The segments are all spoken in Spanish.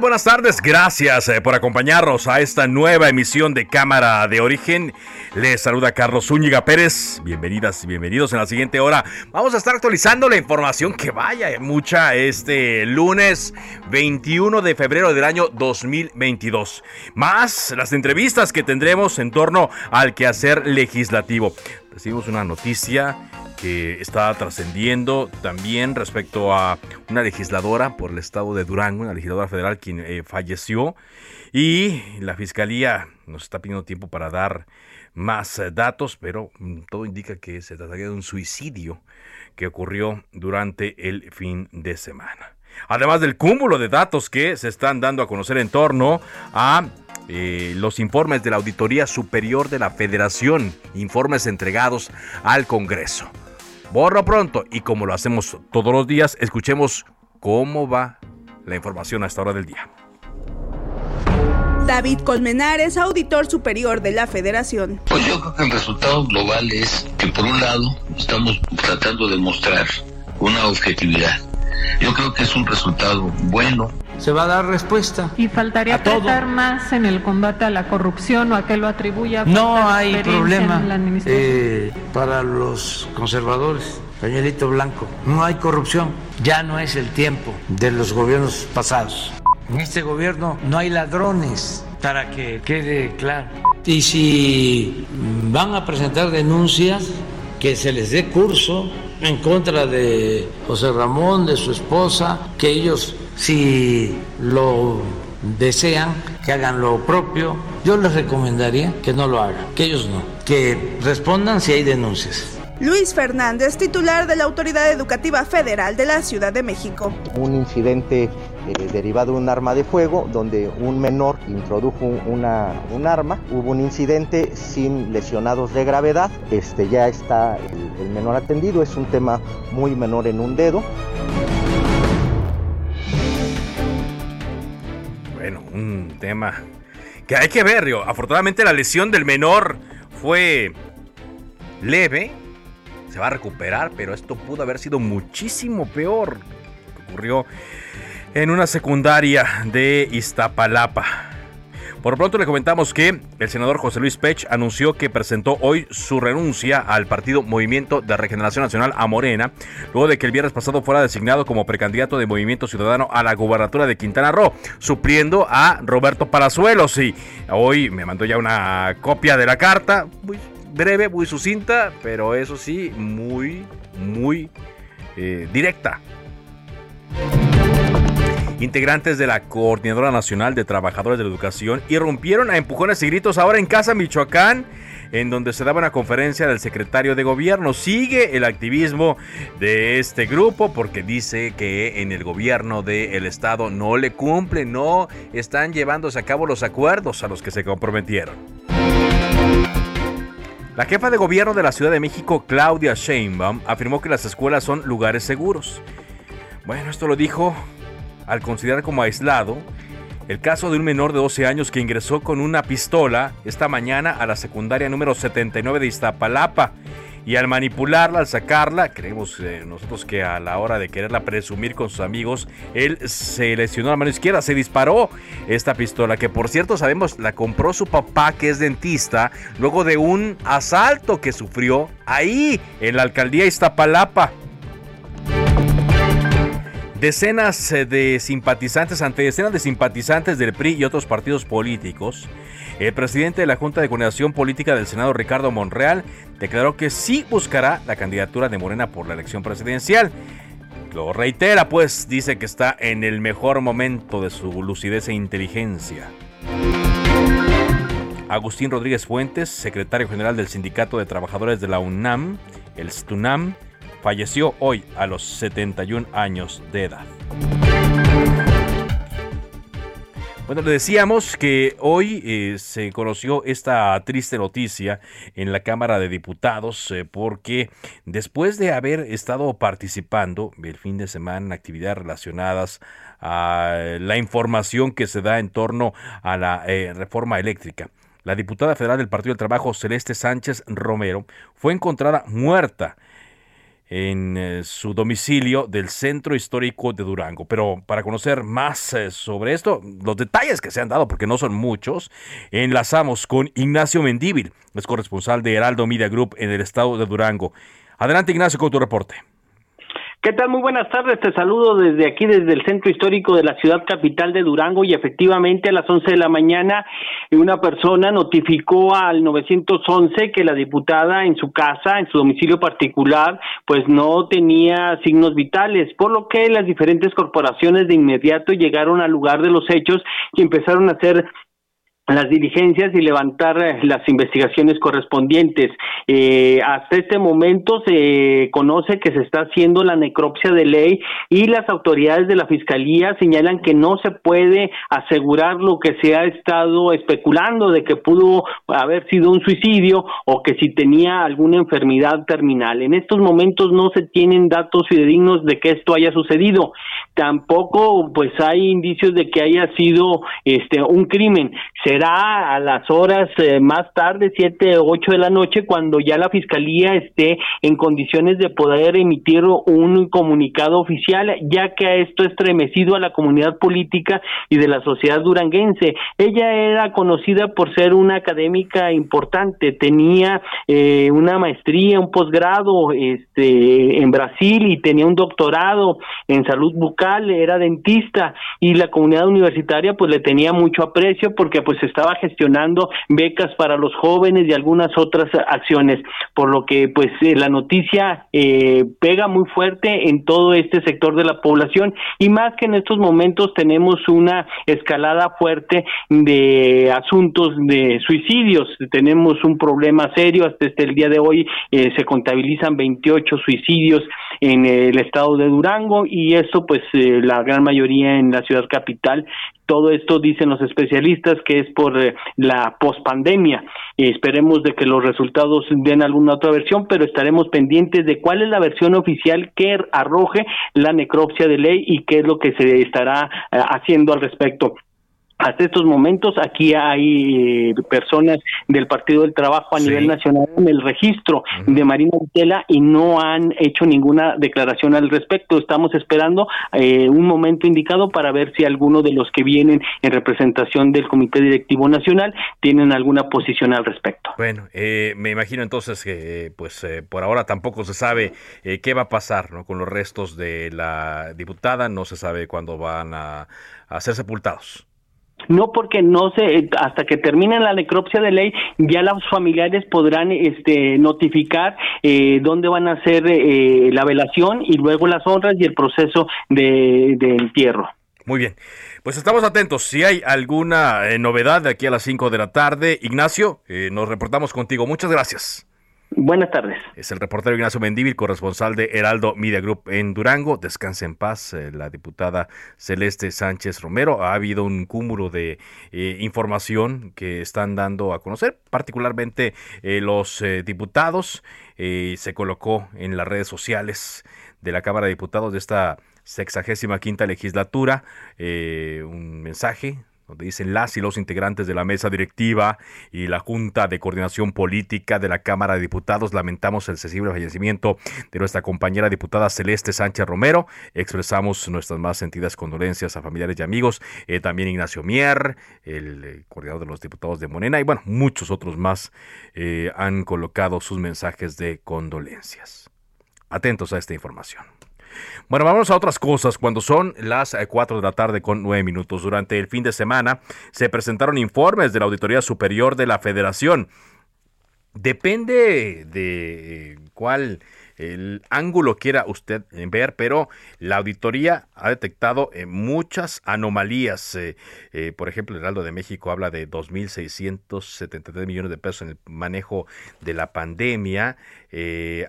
Buenas tardes. Gracias eh, por acompañarnos a esta nueva emisión de Cámara de Origen. Les saluda Carlos Zúñiga Pérez. Bienvenidas y bienvenidos en la siguiente hora. Vamos a estar actualizando la información que vaya eh, mucha este lunes 21 de febrero del año 2022. Más las entrevistas que tendremos en torno al quehacer legislativo. Recibimos una noticia que está trascendiendo también respecto a una legisladora por el estado de Durango, una legisladora federal quien eh, falleció y la fiscalía nos está pidiendo tiempo para dar más eh, datos, pero mm, todo indica que se trataría de un suicidio que ocurrió durante el fin de semana. Además del cúmulo de datos que se están dando a conocer en torno a eh, los informes de la Auditoría Superior de la Federación, informes entregados al Congreso. Borro pronto y como lo hacemos todos los días, escuchemos cómo va la información a esta hora del día. David Colmenares, auditor superior de la Federación. Pues yo creo que el resultado global es que por un lado estamos tratando de mostrar una objetividad. Yo creo que es un resultado bueno. Se va a dar respuesta. Y faltaría a todo. tratar más en el combate a la corrupción o a que lo atribuya. No hay problema eh, para los conservadores. Pañuelito blanco. No hay corrupción. Ya no es el tiempo de los gobiernos pasados. En este gobierno no hay ladrones, para que quede claro. Y si van a presentar denuncias, que se les dé curso en contra de José Ramón, de su esposa, que ellos, si lo desean, que hagan lo propio. Yo les recomendaría que no lo hagan, que ellos no, que respondan si hay denuncias. Luis Fernández, titular de la Autoridad Educativa Federal de la Ciudad de México. un incidente eh, derivado de un arma de fuego donde un menor introdujo una, un arma. Hubo un incidente sin lesionados de gravedad. Este ya está el, el menor atendido. Es un tema muy menor en un dedo. Bueno, un tema que hay que ver, Río. Afortunadamente la lesión del menor fue leve. Se va a recuperar, pero esto pudo haber sido muchísimo peor. Que ocurrió en una secundaria de Iztapalapa. Por pronto le comentamos que el senador José Luis Pech anunció que presentó hoy su renuncia al partido Movimiento de Regeneración Nacional a Morena, luego de que el viernes pasado fuera designado como precandidato de Movimiento Ciudadano a la gubernatura de Quintana Roo, supliendo a Roberto Palazuelos. Y hoy me mandó ya una copia de la carta, breve, muy sucinta, pero eso sí, muy, muy eh, directa. Integrantes de la Coordinadora Nacional de Trabajadores de la Educación irrumpieron a empujones y gritos ahora en Casa Michoacán, en donde se daba una conferencia del secretario de gobierno. Sigue el activismo de este grupo porque dice que en el gobierno del estado no le cumplen, no están llevándose a cabo los acuerdos a los que se comprometieron. La jefa de gobierno de la Ciudad de México, Claudia Sheinbaum, afirmó que las escuelas son lugares seguros. Bueno, esto lo dijo al considerar como aislado el caso de un menor de 12 años que ingresó con una pistola esta mañana a la secundaria número 79 de Iztapalapa y al manipularla, al sacarla, creemos eh, nosotros que a la hora de quererla presumir con sus amigos, él se lesionó la mano izquierda, se disparó esta pistola, que por cierto sabemos la compró su papá que es dentista, luego de un asalto que sufrió ahí en la alcaldía Iztapalapa. Decenas eh, de simpatizantes, ante decenas de simpatizantes del PRI y otros partidos políticos, el presidente de la Junta de Coordinación Política del Senado, Ricardo Monreal, declaró que sí buscará la candidatura de Morena por la elección presidencial. Lo reitera, pues dice que está en el mejor momento de su lucidez e inteligencia. Agustín Rodríguez Fuentes, secretario general del Sindicato de Trabajadores de la UNAM, el STUNAM, falleció hoy a los 71 años de edad. Bueno, le decíamos que hoy eh, se conoció esta triste noticia en la Cámara de Diputados eh, porque después de haber estado participando el fin de semana en actividades relacionadas a la información que se da en torno a la eh, reforma eléctrica, la diputada federal del Partido del Trabajo, Celeste Sánchez Romero, fue encontrada muerta en eh, su domicilio del centro histórico de Durango. Pero para conocer más eh, sobre esto, los detalles que se han dado, porque no son muchos, enlazamos con Ignacio Mendíbil, es corresponsal de Heraldo Media Group en el estado de Durango. Adelante Ignacio con tu reporte. ¿Qué tal? Muy buenas tardes. Te saludo desde aquí, desde el centro histórico de la ciudad capital de Durango y efectivamente a las 11 de la mañana una persona notificó al 911 que la diputada en su casa, en su domicilio particular, pues no tenía signos vitales, por lo que las diferentes corporaciones de inmediato llegaron al lugar de los hechos y empezaron a hacer las diligencias y levantar eh, las investigaciones correspondientes. Eh, hasta este momento se conoce que se está haciendo la necropsia de ley y las autoridades de la Fiscalía señalan que no se puede asegurar lo que se ha estado especulando de que pudo haber sido un suicidio o que si tenía alguna enfermedad terminal. En estos momentos no se tienen datos fidedignos de que esto haya sucedido. Tampoco pues hay indicios de que haya sido este un crimen será a las horas eh, más tarde, siete ocho de la noche, cuando ya la fiscalía esté en condiciones de poder emitir un comunicado oficial, ya que ha esto estremecido a la comunidad política y de la sociedad duranguense. Ella era conocida por ser una académica importante, tenía eh, una maestría, un posgrado este, en Brasil y tenía un doctorado en salud bucal, era dentista y la comunidad universitaria pues le tenía mucho aprecio porque pues estaba gestionando becas para los jóvenes y algunas otras acciones, por lo que pues eh, la noticia eh, pega muy fuerte en todo este sector de la población y más que en estos momentos tenemos una escalada fuerte de asuntos de suicidios, tenemos un problema serio, hasta este el día de hoy eh, se contabilizan 28 suicidios en el estado de Durango y eso pues la gran mayoría en la ciudad capital todo esto dicen los especialistas que es por eh, la pospandemia. esperemos de que los resultados den alguna otra versión, pero estaremos pendientes de cuál es la versión oficial que arroje la necropsia de ley y qué es lo que se estará eh, haciendo al respecto hasta estos momentos aquí hay eh, personas del Partido del Trabajo a nivel nacional en el registro de Marina Vitela y no han hecho ninguna declaración al respecto. Estamos esperando eh, un momento indicado para ver si alguno de los que vienen en representación del Comité Directivo Nacional tienen alguna posición al respecto. Bueno, eh, me imagino entonces que pues por ahora tampoco se sabe qué va a pasar ¿no? con los restos de la diputada, no se sabe cuándo van a ser sepultados. No, porque no se, hasta que termine la necropsia de ley, ya los familiares podrán este, notificar eh, dónde van a hacer eh, la velación y luego las honras y el proceso de, entierro. Muy bien, pues estamos atentos. Si hay alguna eh, novedad de aquí a las 5 de la tarde, Ignacio, nos reportamos contigo. Muchas gracias. Buenas tardes. Es el reportero Ignacio Mendívil, corresponsal de Heraldo Media Group en Durango. Descanse en paz eh, la diputada Celeste Sánchez Romero. Ha habido un cúmulo de eh, información que están dando a conocer, particularmente eh, los diputados. se colocó en las redes sociales de la Cámara de Diputados de esta sexagésima quinta legislatura un mensaje donde dicen las y los integrantes de la mesa directiva y la Junta de Coordinación Política de la Cámara de Diputados lamentamos el sensible fallecimiento de nuestra compañera diputada Celeste Sánchez Romero. Expresamos nuestras más sentidas condolencias a familiares y amigos. Eh, también Ignacio Mier, el eh, coordinador de los diputados de Morena y bueno, muchos otros más eh, han colocado sus mensajes de condolencias. Atentos a esta información. Bueno, vamos a otras cosas. Cuando son las 4 eh, de la tarde con 9 minutos, durante el fin de semana se presentaron informes de la Auditoría Superior de la Federación. Depende de cuál el ángulo quiera usted ver, pero la auditoría ha detectado eh, muchas anomalías. Eh, eh, por ejemplo, el Heraldo de México habla de 2.673 millones de pesos en el manejo de la pandemia.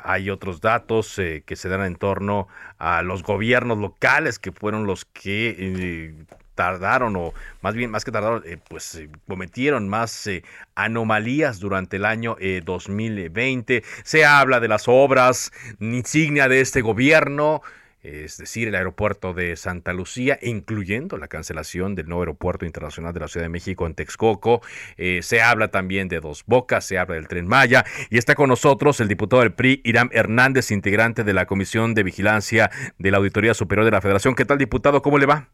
hay otros datos que se dan en torno a los gobiernos locales que fueron los que tardaron o más bien más que tardaron eh, pues eh, cometieron más eh, anomalías durante el año 2020 se habla de las obras insignia de este gobierno es decir, el aeropuerto de Santa Lucía, incluyendo la cancelación del nuevo aeropuerto internacional de la Ciudad de México en Texcoco. se habla también de Dos Bocas, se habla del Tren Maya y está con nosotros el diputado del PRI, Irán Hernández, integrante de la Comisión de Vigilancia de la Auditoría Superior de la Federación. ¿Qué tal, diputado? ¿Cómo le va?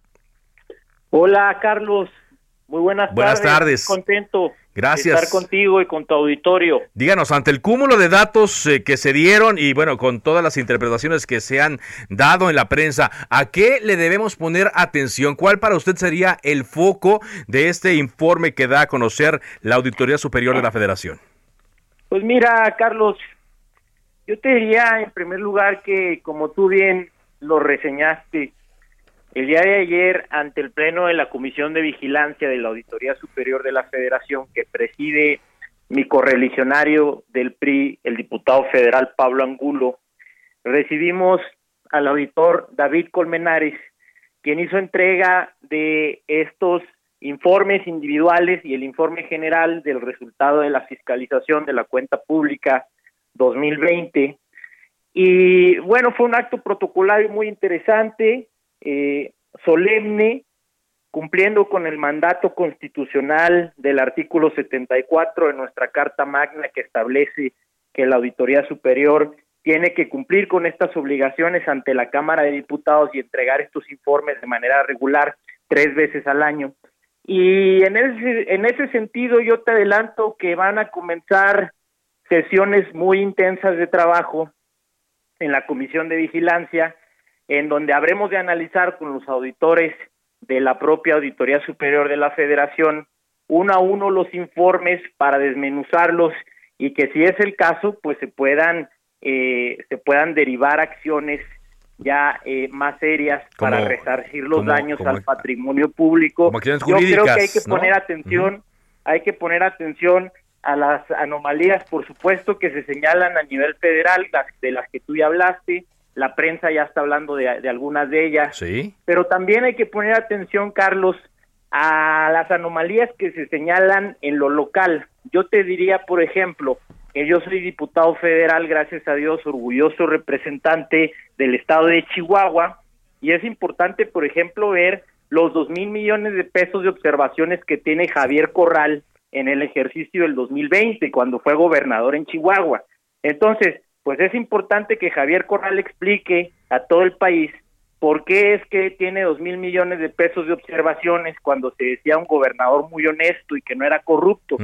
Hola, Carlos. Muy buenas, buenas tardes. Contento. Gracias. De estar contigo y con tu auditorio. Díganos, ante el cúmulo de datos eh, que se dieron y bueno, con todas las interpretaciones que se han dado en la prensa, ¿a qué le debemos poner atención? ¿Cuál para usted sería el foco de este informe que da a conocer la Auditoría Superior de la Federación? Pues mira, Carlos, yo te diría en primer lugar que como tú bien lo reseñaste, el día de ayer, ante el Pleno de la Comisión de Vigilancia de la Auditoría Superior de la Federación, que preside mi correligionario del PRI, el diputado federal Pablo Angulo, recibimos al auditor David Colmenares, quien hizo entrega de estos informes individuales y el informe general del resultado de la fiscalización de la cuenta pública 2020. Y bueno, fue un acto protocolario muy interesante, eh, solemne, cumpliendo con el mandato constitucional del artículo 74 de nuestra Carta Magna que establece que la Auditoría Superior tiene que cumplir con estas obligaciones ante la Cámara de Diputados y entregar estos informes de manera regular tres veces al año. Y en ese, en ese sentido yo te adelanto que van a comenzar sesiones muy intensas de trabajo en la Comisión de Vigilancia en donde habremos de analizar con los auditores de la propia Auditoría Superior de la Federación uno a uno los informes para desmenuzarlos y que si es el caso pues se puedan eh, se puedan derivar acciones ya eh, más serias para resarcir los daños al patrimonio público. Yo creo que hay que poner atención, hay que poner atención a las anomalías, por supuesto, que se señalan a nivel federal, de las que tú ya hablaste, la prensa ya está hablando de, algunas de ellas. Sí. Pero también hay que poner atención, Carlos, a las anomalías que se señalan en lo local. Yo te diría, por ejemplo, que yo soy diputado federal, gracias a Dios, orgulloso representante del estado de Chihuahua, y es importante, por ejemplo, ver los dos mil millones de pesos de observaciones que tiene Javier Corral en el ejercicio del 2020, cuando fue gobernador en Chihuahua. Entonces, pues es importante que Javier Corral explique a todo el país por qué es que tiene dos mil millones de pesos de observaciones cuando se decía un gobernador muy honesto y que no era corrupto.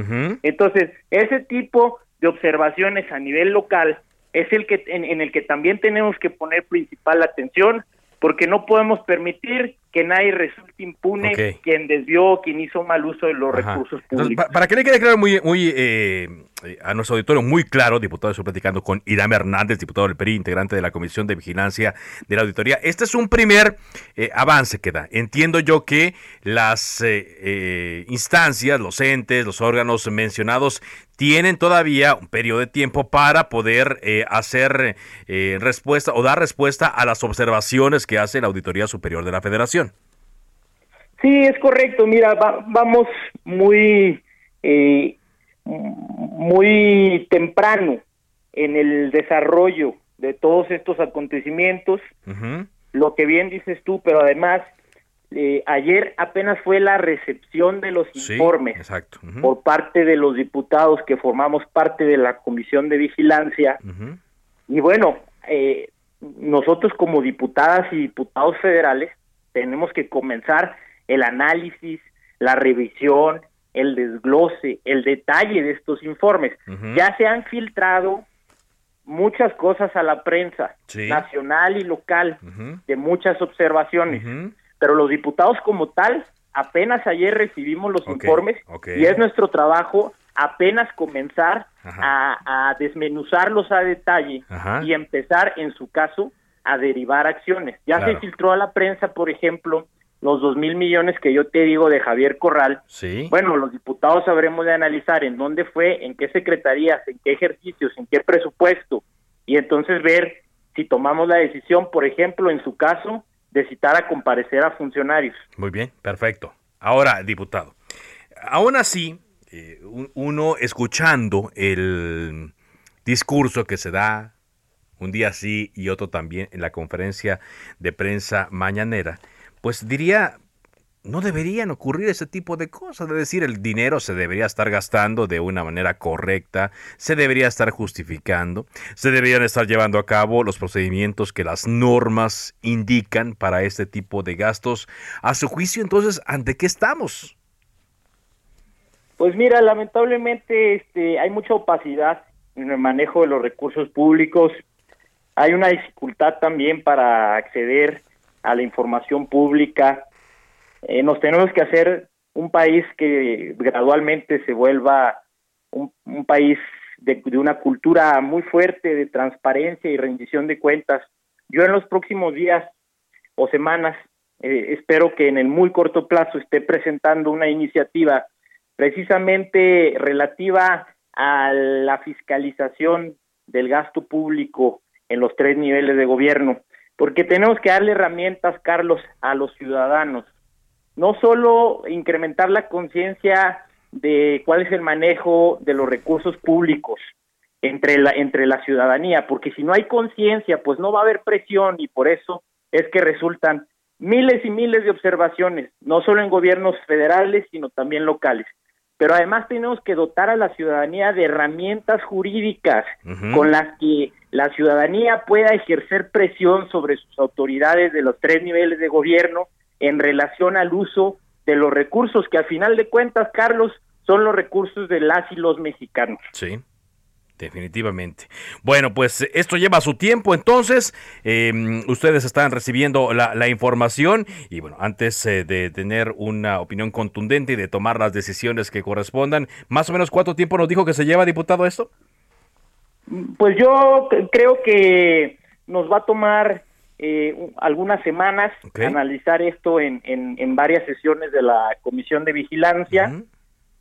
Entonces, ese tipo de observaciones a nivel local es el que en, el que también tenemos que poner principal atención porque no podemos permitir que nadie resulte impune quien desvió, quien hizo mal uso de los recursos públicos. para que le quede claro muy, muy eh, a nuestro auditorio muy claro, diputado, estoy platicando con Irán Hernández, diputado del PRI, integrante de la Comisión de Vigilancia de la Auditoría. Este es un primer eh, avance que da. Entiendo yo que las eh, instancias, los entes, los órganos mencionados tienen todavía un periodo de tiempo para poder hacer respuesta o dar respuesta a las observaciones que hace la Auditoría Superior de la Federación. Sí, es correcto. Mira, vamos muy, eh, muy temprano en el desarrollo de todos estos acontecimientos. Lo que bien dices tú, pero además eh, ayer apenas fue la recepción de los Sí, informes exacto. Por parte de los diputados que formamos parte de la Comisión de Vigilancia. Y bueno, eh, nosotros como diputadas y diputados federales tenemos que comenzar el análisis, la revisión, el desglose, el detalle de estos informes. Ya se han filtrado muchas cosas a la prensa Sí. nacional y local de muchas observaciones, pero los diputados como tal apenas ayer recibimos los informes y es nuestro trabajo apenas comenzar a, a desmenuzarlos a detalle Ajá. y empezar en su caso a derivar acciones. Ya Claro. se filtró a la prensa, por ejemplo, los dos mil millones que yo te digo de Javier Corral. Sí. Bueno, los diputados habremos de analizar en dónde fue, en qué secretarías, en qué ejercicios, en qué presupuesto, y entonces ver si tomamos la decisión, por ejemplo, en su caso, de citar a comparecer a funcionarios. Muy bien, perfecto. Ahora, diputado, aún así, eh, un- uno escuchando el discurso que se da un día sí y otro también en la conferencia de prensa mañanera, pues diría, no deberían ocurrir ese tipo de cosas, es decir, el dinero se debería estar gastando de una manera correcta, se debería estar justificando, se deberían estar llevando a cabo los procedimientos que las normas indican para este tipo de gastos. A su juicio, entonces, ¿ante qué estamos? Pues mira, lamentablemente este, hay mucha opacidad en el manejo de los recursos públicos. Hay una dificultad también para acceder a la información pública. Eh, nos tenemos que hacer un país que gradualmente se vuelva un, país de, de una cultura muy fuerte de transparencia y rendición de cuentas. Yo en los próximos días o semanas eh, espero que en el muy corto plazo esté presentando una iniciativa precisamente relativa a la fiscalización del gasto público en los tres niveles de gobierno, porque tenemos que darle herramientas, Carlos, a los ciudadanos. No solo incrementar la conciencia de cuál es el manejo de los recursos públicos entre la, entre la ciudadanía, porque si no hay conciencia, pues no va a haber presión y por eso es que resultan miles y miles de observaciones, no solo en gobiernos federales, sino también locales. Pero además tenemos que dotar a la ciudadanía de herramientas jurídicas con las que la ciudadanía pueda ejercer presión sobre sus autoridades de los tres niveles de gobierno en relación al uso de los recursos que al final de cuentas, Carlos, son los recursos de las y los mexicanos. Sí. Definitivamente. Bueno, pues esto lleva su tiempo, entonces eh, ustedes están recibiendo la, la información y bueno, antes eh, de tener una opinión contundente y de tomar las decisiones que correspondan, más o menos cuánto tiempo nos dijo que se lleva, diputado, esto? Pues yo creo que nos va a tomar eh, algunas semanas analizar esto en, en, en varias sesiones de la Comisión de Vigilancia.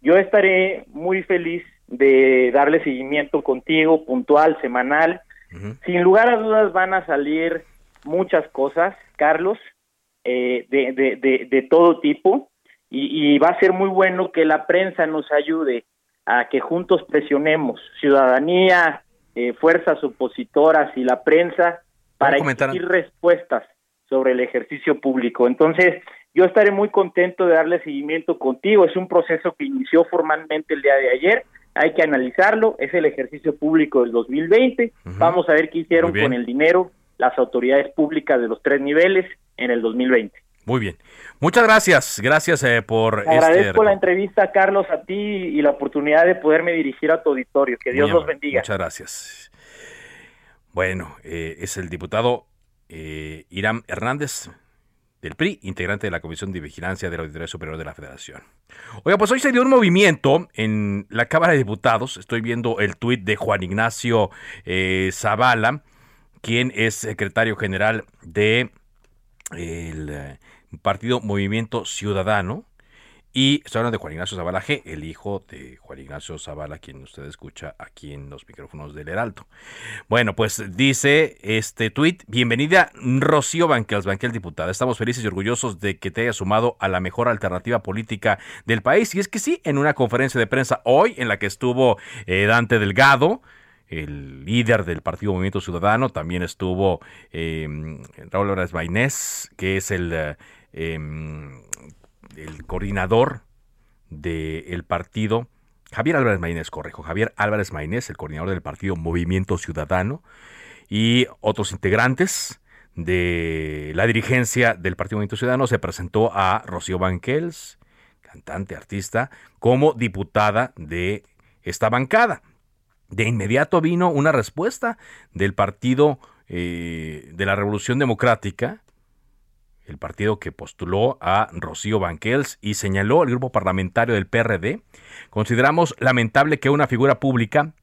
Yo estaré muy feliz de darle seguimiento contigo, puntual, semanal. Sin lugar a dudas van a salir muchas cosas, Carlos, eh, de, de, de, de todo tipo, y, y va a ser muy bueno que la prensa nos ayude a que juntos presionemos, ciudadanía, eh, fuerzas opositoras y la prensa, para exigir respuestas sobre el ejercicio público. Entonces, yo estaré muy contento de darle seguimiento contigo. Es un proceso que inició formalmente el día de ayer. Hay que analizarlo. Es el ejercicio público del 2020. Vamos a ver qué hicieron con el dinero las autoridades públicas de los tres niveles en el 2020. Muy bien. Muchas gracias. Gracias eh, por Te agradezco este... la entrevista, Carlos, a ti y la oportunidad de poderme dirigir a tu auditorio. Que Dios Muy los bendiga. Muchas gracias. Bueno, eh, es el diputado eh, Irán Hernández del PRI, integrante de la Comisión de Vigilancia de la Auditoría Superior de la Federación. Oiga, pues hoy se dio un movimiento en la Cámara de Diputados. Estoy viendo el tuit de Juan Ignacio eh, Zavala, quien es secretario general de el partido Movimiento Ciudadano. Y estoy hablando de Juan Ignacio Zavala G, el hijo de Juan Ignacio Zavala, quien usted escucha aquí en los micrófonos del Heraldo. Bueno, pues dice este tuit, bienvenida Rocío Banquels, Banquel diputada. Estamos felices y orgullosos de que te hayas sumado a la mejor alternativa política del país. Y es que sí, en una conferencia de prensa hoy, en la que estuvo eh, Dante Delgado, el líder del Partido Movimiento Ciudadano, también estuvo eh, Raúl Álvarez Bainés, que es el... eh, em, el coordinador del partido, Javier Álvarez Maínez, correjo, Javier Álvarez Maínez, el coordinador del partido Movimiento Ciudadano, y otros integrantes de la dirigencia del Partido Movimiento Ciudadano se presentó a Rocío Banquels, cantante, artista, como diputada de esta bancada. De inmediato vino una respuesta del Partido eh, de la Revolución Democrática, el partido que postuló a Rocío Banquels y señaló al grupo parlamentario del PRD, consideramos lamentable que una figura pública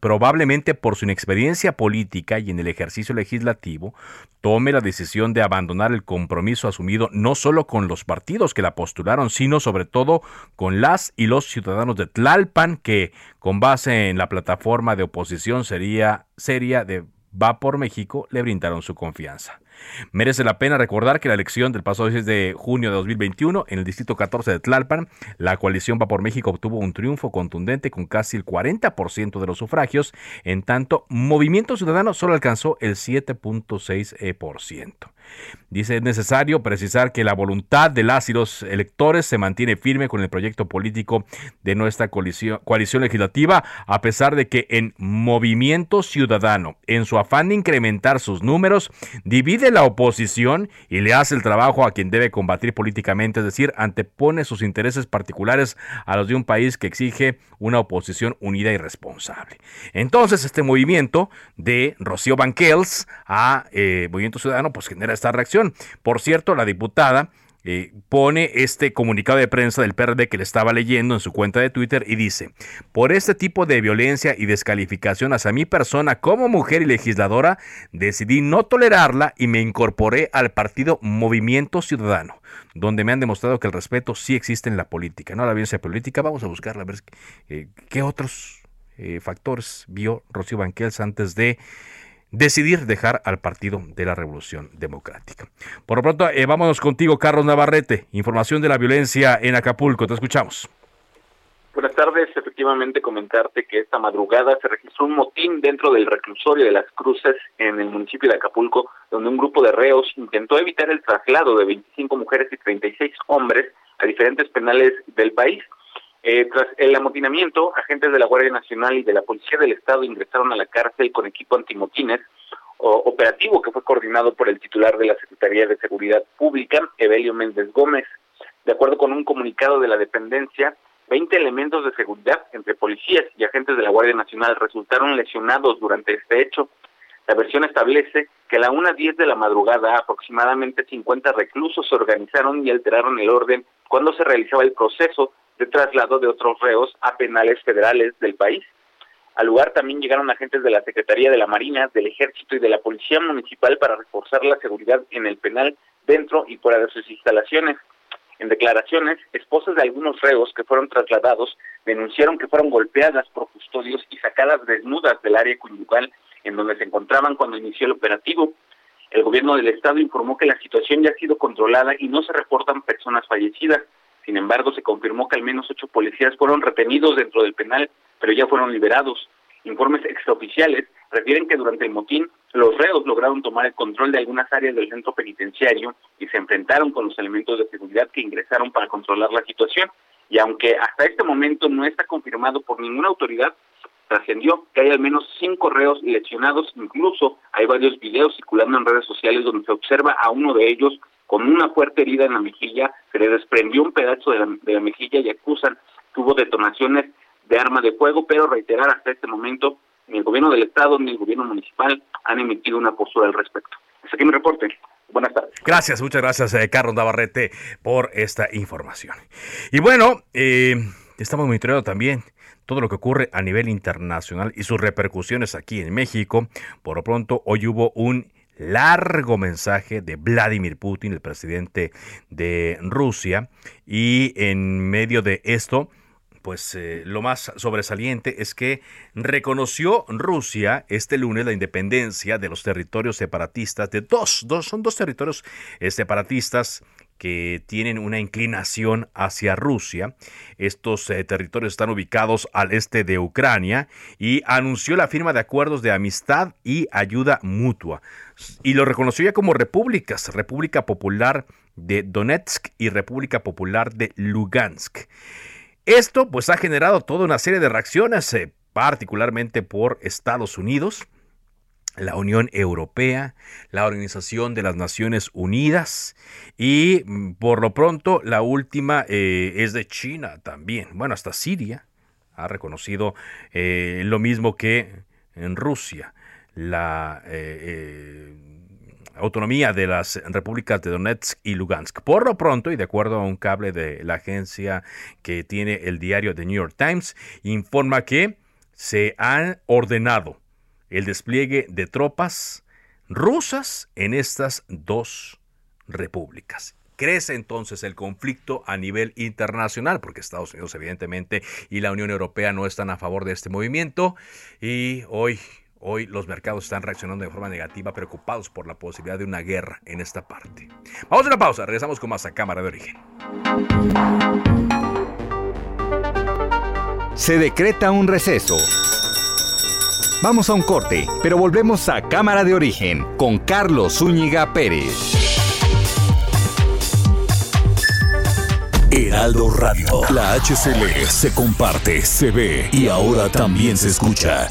probablemente por su inexperiencia política y en el ejercicio legislativo, tome la decisión de abandonar el compromiso asumido no solo con los partidos que la postularon, sino sobre todo con las y los ciudadanos de Tlalpan, que con base en la plataforma de oposición sería seria de Va por México, le brindaron su confianza. Merece la pena recordar que la elección del pasado 6 de junio de 2021 en el distrito 14 de Tlalpan, la coalición Va por México obtuvo un triunfo contundente con casi el 40% de los sufragios, en tanto Movimiento Ciudadano solo alcanzó el 7.6%. Dice, es necesario precisar que la voluntad de las y los electores se mantiene firme con el proyecto político de nuestra coalición, coalición legislativa, a pesar de que en Movimiento Ciudadano, en su afán de incrementar sus números, divide la oposición y le hace el trabajo a quien debe combatir políticamente, es decir, antepone sus intereses particulares a los de un país que exige una oposición unida y responsable. Entonces, este movimiento de Rocío Banquels a eh, Movimiento Ciudadano, pues genera esta reacción. Por cierto, la diputada eh, pone este comunicado de prensa del PRD que le estaba leyendo en su cuenta de Twitter y dice, por este tipo de violencia y descalificación hacia mi persona como mujer y legisladora, decidí no tolerarla y me incorporé al partido Movimiento Ciudadano, donde me han demostrado que el respeto sí existe en la política, no la violencia política. Vamos a buscarla, a ver eh, qué otros eh, factores vio Rocío Banquels antes de decidir dejar al Partido de la Revolución Democrática. Por lo pronto, eh, vámonos contigo, Carlos Navarrete. Información de la violencia en Acapulco. Te escuchamos. Buenas tardes. Efectivamente, comentarte que esta madrugada se registró un motín dentro del reclusorio de las Cruces en el municipio de Acapulco, donde un grupo de reos intentó evitar el traslado de 25 mujeres y 36 hombres a diferentes penales del país. Eh, tras el amotinamiento, agentes de la Guardia Nacional y de la Policía del Estado ingresaron a la cárcel con equipo antimotines, operativo que fue coordinado por el titular de la Secretaría de Seguridad Pública, Evelio Méndez Gómez. De acuerdo con un comunicado de la dependencia, 20 elementos de seguridad entre policías y agentes de la Guardia Nacional resultaron lesionados durante este hecho. La versión establece que a la 1.10 de la madrugada aproximadamente 50 reclusos se organizaron y alteraron el orden cuando se realizaba el proceso de traslado de otros reos a penales federales del país. Al lugar también llegaron agentes de la Secretaría de la Marina, del Ejército y de la Policía Municipal para reforzar la seguridad en el penal dentro y fuera de sus instalaciones. En declaraciones, esposas de algunos reos que fueron trasladados denunciaron que fueron golpeadas por custodios y sacadas desnudas del área conyugal en donde se encontraban cuando inició el operativo. El gobierno del estado informó que la situación ya ha sido controlada y no se reportan personas fallecidas. Sin embargo, se confirmó que al menos ocho policías fueron retenidos dentro del penal, pero ya fueron liberados. Informes extraoficiales refieren que durante el motín los reos lograron tomar el control de algunas áreas del centro penitenciario y se enfrentaron con los elementos de seguridad que ingresaron para controlar la situación. Y aunque hasta este momento no está confirmado por ninguna autoridad, trascendió que hay al menos cinco reos lesionados, incluso hay varios videos circulando en redes sociales donde se observa a uno de ellos con una fuerte herida en la mejilla, se le desprendió un pedazo de la, mejilla y acusan que hubo detonaciones de arma de fuego, pero reiterar hasta este momento, ni el gobierno del Estado ni el gobierno municipal han emitido una postura al respecto. Hasta aquí mi reporte. Buenas tardes. Gracias, muchas gracias, eh, Carlos Navarrete, por esta información. Y bueno, eh, estamos monitoreando también todo lo que ocurre a nivel internacional y sus repercusiones aquí en México. Por lo pronto, hoy hubo un largo mensaje de Vladimir Putin, el presidente de Rusia, y en medio de esto, pues eh, lo más sobresaliente es que reconoció Rusia este lunes la independencia de los territorios separatistas, de dos, dos son dos territorios eh, separatistas que tienen una inclinación hacia Rusia. Estos eh, territorios están ubicados al este de Ucrania y anunció la firma de acuerdos de amistad y ayuda mutua. Y lo reconoció ya como repúblicas, República Popular de Donetsk y República Popular de Lugansk. Esto pues ha generado toda una serie de reacciones, eh, particularmente por Estados Unidos, la Unión Europea, la Organización de las Naciones Unidas y mm, por lo pronto la última eh, es de China también. Bueno, hasta Siria ha reconocido eh, lo mismo que en Rusia la autonomía de las repúblicas de Donetsk y Lugansk. Por lo pronto, y de acuerdo a un cable de la agencia que tiene el diario The New York Times, informa que se han ordenado el despliegue de tropas rusas en estas dos repúblicas. Crece entonces el conflicto a nivel internacional, porque Estados Unidos evidentemente y la Unión Europea no están a favor de este movimiento y hoy Hoy los mercados están reaccionando de forma negativa, preocupados por la posibilidad de una guerra en esta parte. Vamos a una pausa, regresamos con más a Cámara de Origen. Se decreta un receso. Vamos a un corte, pero volvemos a Cámara de Origen con Carlos Zúñiga Pérez. Heraldo Radio, la HCL se comparte, se ve y ahora también se escucha.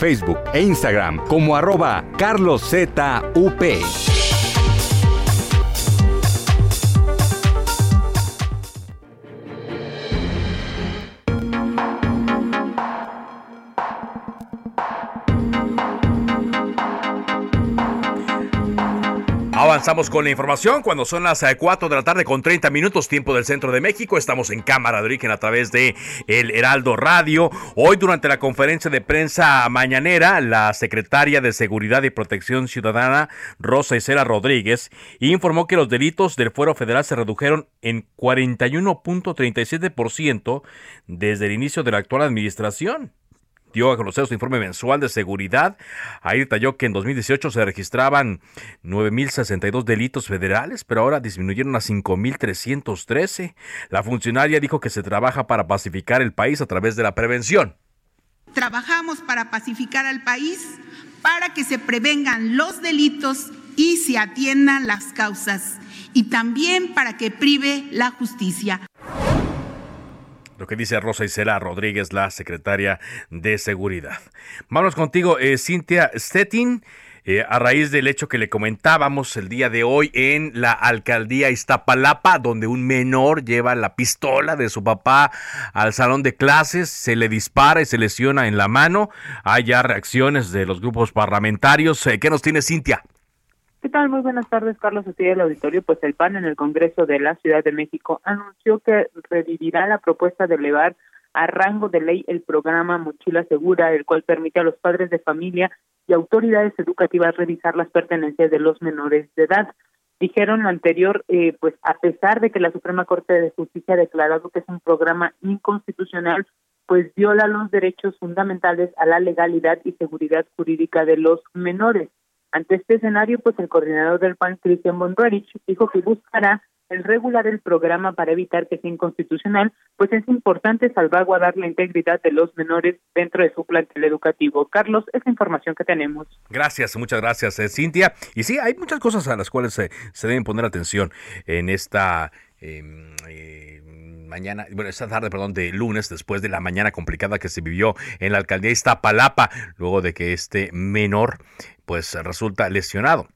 Facebook e Instagram como arroba carloszup. Avanzamos con la información cuando son las 4 eh, de la tarde con 30 minutos tiempo del centro de México. Estamos en Cámara de Origen a través de el Heraldo Radio. Hoy durante la conferencia de prensa mañanera, la secretaria de Seguridad y Protección Ciudadana, Rosa Isela Rodríguez, informó que los delitos del fuero federal se redujeron en 41.37% desde el inicio de la actual administración dio a conocer su informe mensual de seguridad. Ahí detalló que en 2018 se registraban 9.062 delitos federales, pero ahora disminuyeron a 5.313. La funcionaria dijo que se trabaja para pacificar el país a través de la prevención. Trabajamos para pacificar al país, para que se prevengan los delitos y se atiendan las causas, y también para que prive la justicia lo que dice Rosa Isela Rodríguez, la secretaria de Seguridad. Vamos contigo, eh, Cintia Stettin. Eh, a raíz del hecho que le comentábamos el día de hoy en la alcaldía Iztapalapa, donde un menor lleva la pistola de su papá al salón de clases, se le dispara y se lesiona en la mano. Hay ya reacciones de los grupos parlamentarios. Eh, ¿Qué nos tiene Cintia? ¿Qué tal? Muy buenas tardes, Carlos. Así el auditorio, pues el PAN en el Congreso de la Ciudad de México anunció que revivirá la propuesta de elevar a rango de ley el programa Mochila Segura, el cual permite a los padres de familia y autoridades educativas revisar las pertenencias de los menores de edad. Dijeron lo anterior, eh, pues a pesar de que la Suprema Corte de Justicia ha declarado que es un programa inconstitucional, pues viola los derechos fundamentales a la legalidad y seguridad jurídica de los menores. Ante este escenario, pues el coordinador del PAN, Cristian Bonrerich, dijo que buscará el regular el programa para evitar que sea inconstitucional, pues es importante salvaguardar la integridad de los menores dentro de su plantel educativo. Carlos, esa información que tenemos. Gracias, muchas gracias, eh, Cintia. Y sí, hay muchas cosas a las cuales se, se deben poner atención en esta em, eh, mañana, bueno, esta tarde, perdón, de lunes, después de la mañana complicada que se vivió en la alcaldía Iztapalapa, luego de que este menor, pues resulta lesionado.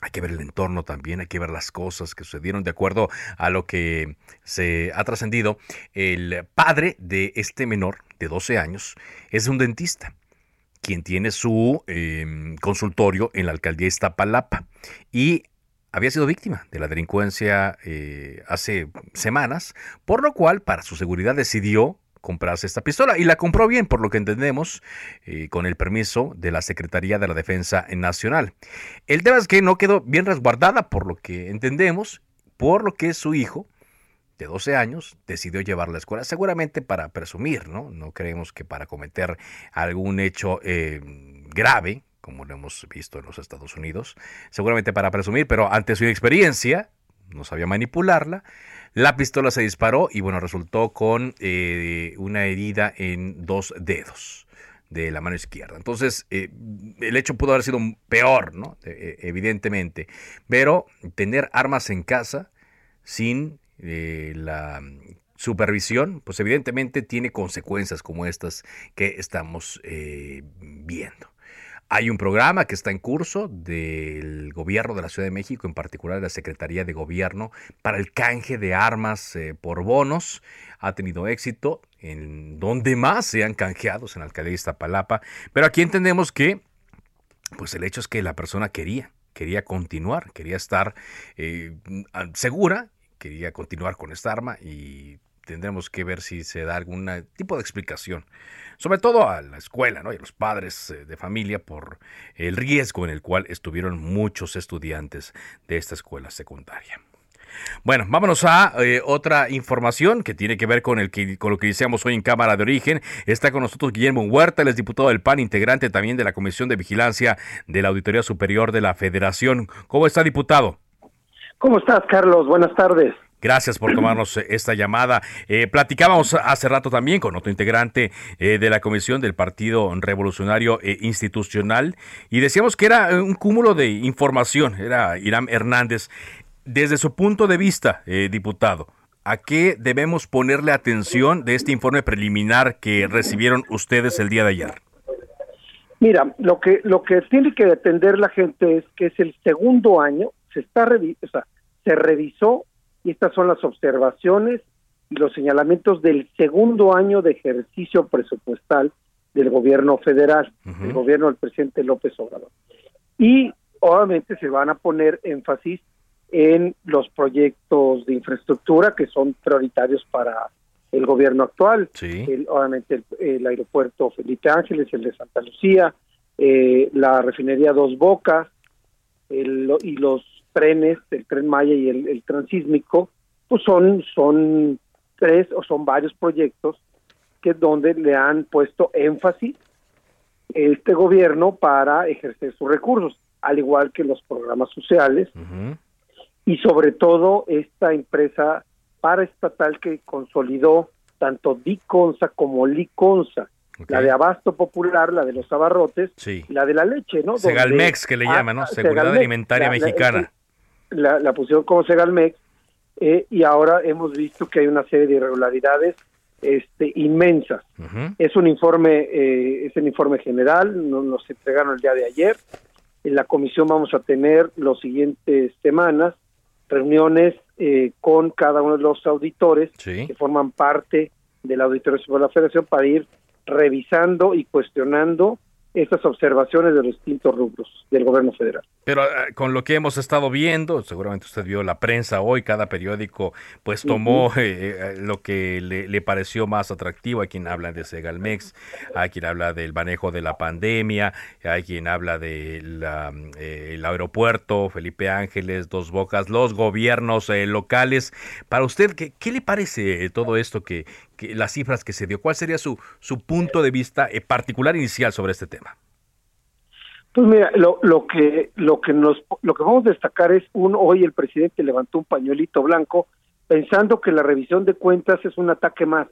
Hay que ver el entorno también, hay que ver las cosas que sucedieron de acuerdo a lo que se ha trascendido. El padre de este menor de 12 años es un dentista quien tiene su em, consultorio en la alcaldía Iztapalapa y había sido víctima de la delincuencia eh, hace semanas, por lo cual para su seguridad decidió comprarse esta pistola y la compró bien, por lo que entendemos, eh, con el permiso de la Secretaría de la Defensa Nacional. El tema es que no quedó bien resguardada, por lo que entendemos, por lo que su hijo de 12 años decidió llevarla a la escuela, seguramente para presumir, ¿no? No creemos que para cometer algún hecho eh, grave, como lo hemos visto en los Estados Unidos, seguramente para presumir, pero ante su experiencia, no sabía manipularla, la pistola se disparó y bueno, resultó con eh, una herida en dos dedos de la mano izquierda. Entonces, eh, el hecho pudo haber sido peor, ¿no? E, evidentemente. Pero tener armas en casa sin eh, la supervisión, pues evidentemente tiene consecuencias como estas que estamos viendo. Hay un programa que está en curso del gobierno de la Ciudad de México, en particular de la Secretaría de Gobierno, para el canje de armas eh, por bonos. Ha tenido éxito en donde más se han canjeado, en la alcaldía de Iztapalapa. Pero aquí entendemos que, pues el hecho es que la persona quería, quería continuar, quería estar eh, segura, quería continuar con esta arma y tendremos que ver si se da algún tipo de explicación sobre todo a la escuela ¿no? y a los padres eh, de familia por el riesgo en el cual estuvieron muchos estudiantes de esta escuela secundaria. Bueno, vámonos a eh, otra información que tiene que ver con, el que, con lo que decíamos hoy en Cámara de Origen. Está con nosotros Guillermo Huerta, el es diputado del PAN, integrante también de la Comisión de Vigilancia de la Auditoría Superior de la Federación. ¿Cómo está, diputado? ¿Cómo estás, Carlos? Buenas tardes. Gracias por tomarnos eh, esta llamada. Eh, platicábamos hace rato también con otro integrante eh, de la Comisión del Partido Revolucionario Institucional y decíamos que era un cúmulo de información, era Irán Hernández. Desde su punto de vista, diputado, ¿a qué debemos ponerle atención de este informe preliminar que recibieron ustedes el día de ayer? Mira, lo que lo que tiene que atender la gente es que es el segundo año, se está o sea, se revisó y estas son las observaciones y los señalamientos del segundo año de ejercicio presupuestal del gobierno federal, del gobierno del presidente López Obrador. Y obviamente se van a poner énfasis en los proyectos de infraestructura que son prioritarios para el gobierno actual. obviamente el, aeropuerto Felipe Ángeles, el de Santa Lucía, eh, la refinería Dos Bocas el, y los trenes, el tren Maya y el, transísmico, pues son, son tres o son varios proyectos que donde le han puesto énfasis este gobierno para ejercer sus recursos, al igual que los programas sociales y sobre todo esta empresa paraestatal que consolidó tanto Diconsa como Liconsa, la de Abasto Popular, la de los abarrotes, la de la leche, ¿no? Segalmex que le llaman, ¿no? Seguridad Alimentaria Mexicana la, la pusieron como Segalmex eh, y ahora hemos visto que hay una serie de irregularidades este, inmensas. Es un informe, eh, es el informe general, nos, nos entregaron el día de ayer. En la comisión vamos a tener los siguientes semanas reuniones eh, con cada uno de los auditores que forman parte de la Auditoría de la Federación para ir revisando y cuestionando estas observaciones de los distintos rubros del gobierno federal. Pero eh, con lo que hemos estado viendo, seguramente usted vio la prensa hoy, cada periódico pues tomó eh, eh, lo que le, pareció más atractivo. Hay quien habla de Segalmex, hay quien habla del manejo de la pandemia, hay quien habla del el aeropuerto, Felipe Ángeles, Dos Bocas, los gobiernos locales. Para usted, ¿qué, ¿qué, le parece todo esto que, las cifras que se dio. ¿Cuál sería su, su punto de vista eh, particular inicial sobre este tema? Pues mira, lo, lo que lo que nos lo que vamos a destacar es un hoy el presidente levantó un pañuelito blanco pensando que la revisión de cuentas es un ataque más.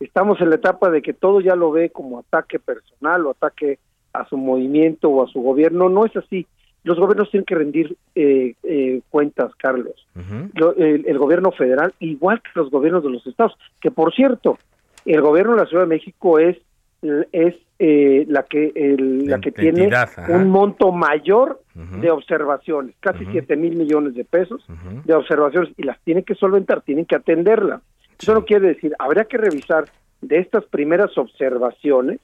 Estamos en la etapa de que todo ya lo ve como ataque personal o ataque a su movimiento o a su gobierno, no es así. Los gobiernos tienen que rendir eh, eh, cuentas, Carlos. el, el, gobierno federal, igual que los gobiernos de los estados, que por cierto, el gobierno de la Ciudad de México es es eh, la que el, la que tiene un monto mayor de observaciones, casi siete mil millones de pesos de observaciones y las tiene que solventar, tienen que atenderlas. Eso no quiere decir, habría que revisar de estas primeras observaciones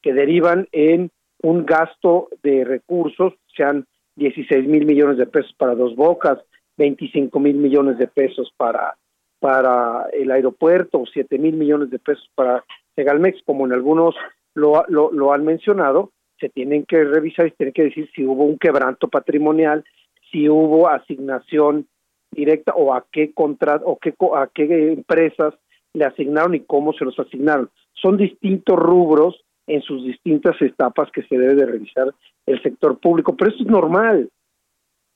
que derivan en un gasto de recursos, sean 16 mil millones de pesos para Dos Bocas, 25 mil millones de pesos para, para el aeropuerto, o 7 mil millones de pesos para Segalmex, como en algunos lo, lo, han mencionado, se tienen que revisar y se tiene que decir si hubo un quebranto patrimonial, si hubo asignación directa o a qué contrato o qué, a qué empresas le asignaron y cómo se los asignaron. Son distintos rubros en sus distintas etapas que se debe de revisar el sector público, pero eso es normal.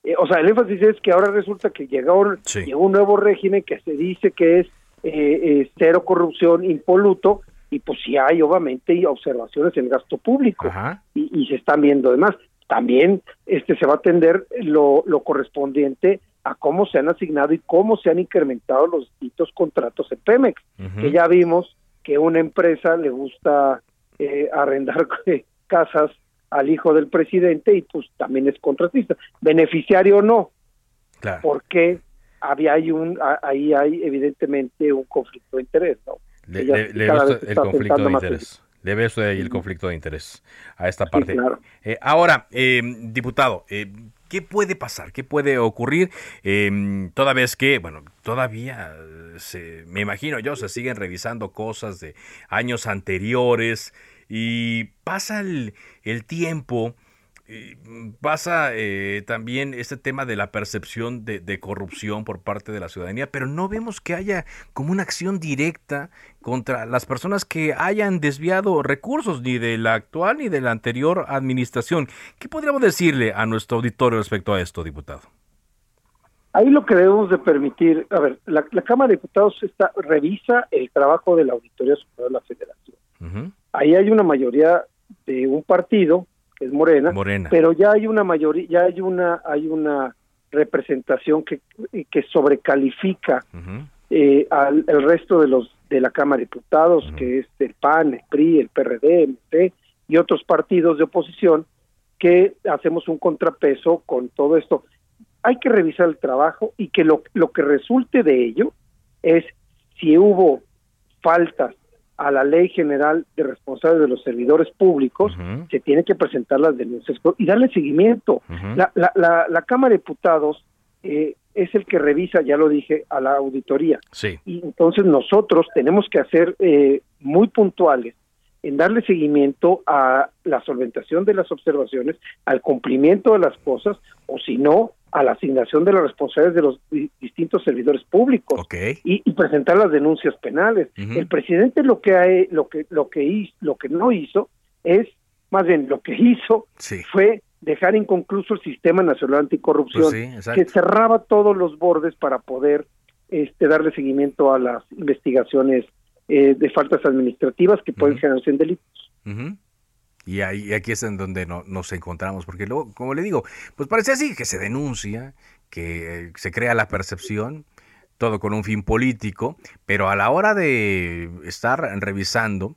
Eh, o sea, el énfasis es que ahora resulta que llegó, un nuevo régimen que se dice que es eh, eh, cero corrupción, impoluto, y pues sí hay obviamente observaciones en el gasto público y, se están viendo además también este se va a atender lo, lo correspondiente a cómo se han asignado y cómo se han incrementado los distintos contratos en Pemex que ya vimos que una empresa le gusta eh, arrendar casas al hijo del presidente y pues también es contratista beneficiario o no claro. porque había hay un ahí hay evidentemente un conflicto de interés no le, le, el conflicto de interés. Le ve usted ahí el conflicto de interés a esta parte. Eh, ahora, eh, diputado, eh, ¿qué puede pasar? ¿Qué puede ocurrir? toda vez que, bueno, todavía se, me imagino yo, se siguen revisando cosas de años anteriores y pasa el, el tiempo pasa eh, también este tema de la percepción de, corrupción por parte de la ciudadanía, pero no vemos que haya como una acción directa contra las personas que hayan desviado recursos ni de la actual ni de la anterior administración. ¿Qué podríamos decirle a nuestro auditorio respecto a esto, diputado? Ahí lo que debemos de permitir, a ver, la, Cámara de Diputados está, revisa el trabajo de la Auditoría Superior de la Federación. Ahí hay una mayoría de un partido que es Morena, pero ya hay una mayoría, ya hay una, hay una representación que, que sobrecalifica eh, al el resto de los de la Cámara de Diputados, que es el PAN, el PRI, el PRD, el y otros partidos de oposición, que hacemos un contrapeso con todo esto. Hay que revisar el trabajo y que lo, lo que resulte de ello es si hubo faltas a la Ley General de Responsables de los Servidores Públicos, se tiene que presentar las denuncias y darle seguimiento. la, la, la, Cámara de Diputados eh, es el que revisa, ya lo dije, a la auditoría. Sí. Y entonces nosotros tenemos que hacer eh, muy puntuales en darle seguimiento a la solventación de las observaciones, al cumplimiento de las cosas, o si no, a la asignación de las responsabilidades de los distintos servidores públicos y, presentar las denuncias penales. El presidente lo que ha, lo que lo que hizo, lo que no hizo es más bien lo que hizo fue dejar inconcluso el sistema nacional anticorrupción pues que cerraba todos los bordes para poder este darle seguimiento a las investigaciones eh, de faltas administrativas que pueden generarse en delitos. Y ahí, aquí es en donde no, nos encontramos, porque luego, como le digo, pues parece así, que se denuncia, que se crea la percepción, todo con un fin político, pero a la hora de estar revisando,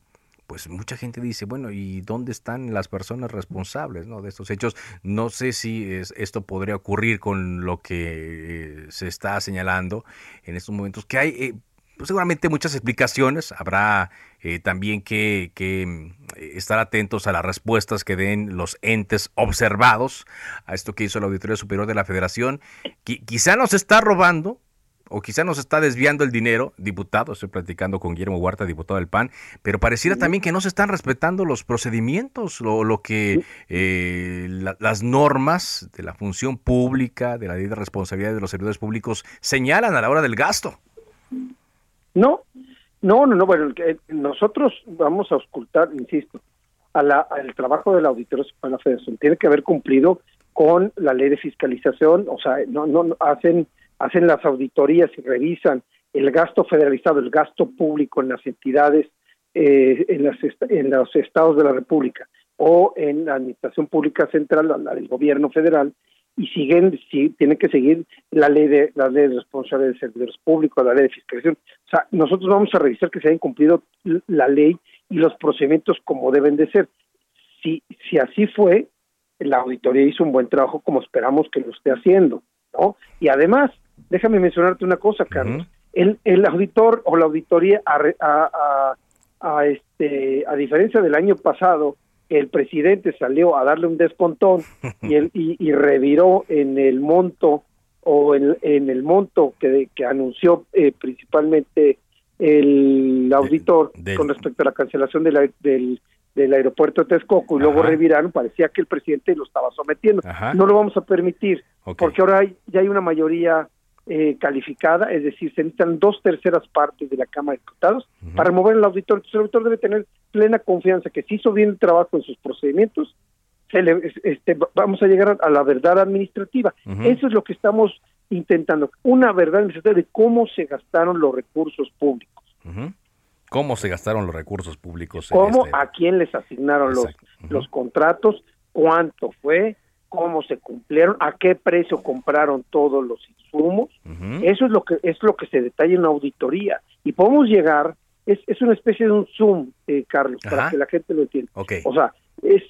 pues mucha gente dice, bueno, ¿y dónde están las personas responsables ¿no? de estos hechos? No sé si es, esto podría ocurrir con lo que eh, se está señalando en estos momentos, que hay eh, pues seguramente muchas explicaciones. Habrá eh, también que, mm, estar atentos a las respuestas que den los entes observados a esto que hizo la Auditoría Superior de la Federación. quizá nos está robando o quizá nos está desviando el dinero, diputado, estoy platicando con Guillermo Huerta, diputado del PAN, pero pareciera también que no se están respetando los procedimientos, lo, lo que eh, las normas de la función pública, de la ley de responsabilidad de los servidores públicos señalan a la hora del gasto. No, no, no, no, bueno, nosotros vamos a ocultar, insisto, a la, al trabajo del auditor de la Federación. Tiene que haber cumplido con la ley de fiscalización, o sea, no, no hacen, hacen las auditorías y revisan el gasto federalizado, el gasto público en las entidades, eh, en, las en los estados de la República. o en la Administración Pública Central, la del Gobierno Federal, y siguen, sí, tienen que seguir la ley de la ley de responsabilidad de servidores públicos, la ley de fiscalización. O sea, nosotros vamos a revisar que se hayan cumplido la ley y los procedimientos como deben de ser. Si, si así fue, la auditoría hizo un buen trabajo como esperamos que lo esté haciendo, ¿no? Y además, déjame mencionarte una cosa, Carlos. el, el auditor o la auditoría a, a, a, este a diferencia del año pasado el presidente salió a darle un descontón y, el, y, reviró en el monto o en, en el monto que, que anunció eh, principalmente el auditor con respecto a la cancelación de la, del, del aeropuerto de Texcoco y luego reviraron, parecía que el presidente lo estaba sometiendo. No lo vamos a permitir porque ahora ya hay una mayoría eh, calificada, es decir, se necesitan dos terceras partes de la Cámara de Diputados para remover el auditor. Entonces, el auditor debe tener plena confianza que si hizo bien el trabajo en sus procedimientos, se le, este, vamos a llegar a, la verdad administrativa. Eso es lo que estamos intentando, una verdad administrativa de cómo se gastaron los recursos públicos. ¿Cómo se gastaron los recursos públicos? ¿Cómo, este a quién les asignaron los, los contratos? ¿Cuánto fue? Cómo se cumplieron, a qué precio compraron todos los insumos. Eso es lo que es lo que se detalla en la auditoría. Y podemos llegar es, es una especie de un zoom, eh, Carlos, para que la gente lo entienda. O sea,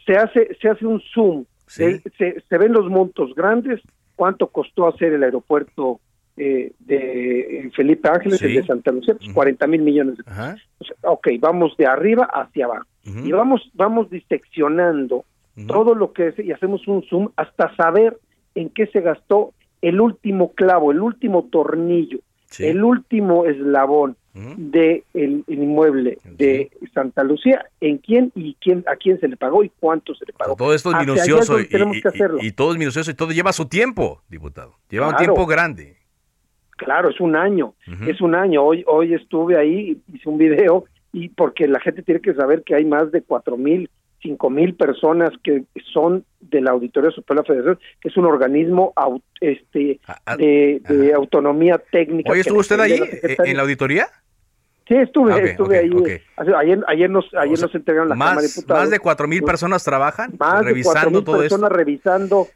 se hace se hace un zoom, se, se, ven los montos grandes, cuánto costó hacer el aeropuerto eh, de Felipe Ángeles, el de Santa Lucía, pues 40 mil millones de pesos. ok, vamos de arriba hacia abajo. Y vamos, vamos diseccionando todo lo que es, y hacemos un zoom hasta saber en qué se gastó el último clavo, el último tornillo, el último eslabón de el, inmueble de Santa Lucía, en quién y quién a quién se le pagó y cuánto se le pagó. todo esto es minucioso y, y, todo es minucioso y todo lleva su tiempo, diputado. Lleva un tiempo grande. Claro, es un año, es un año. Hoy hoy estuve ahí, hice un video y porque la gente tiene que saber que hay más de cuatro mil cinco mil personas que son de la Auditoría Superior de la Federación, que es un organismo este ah, ah, de, autonomía técnica. ¿Hoy estuvo usted ahí eh, en la auditoría? Sí, estuve, estuve ahí. Ayer, ayer nos, ayer nos entregaron la más, Cámara de Diputados. Más de cuatro mil personas trabajan más revisando de todo personas revisando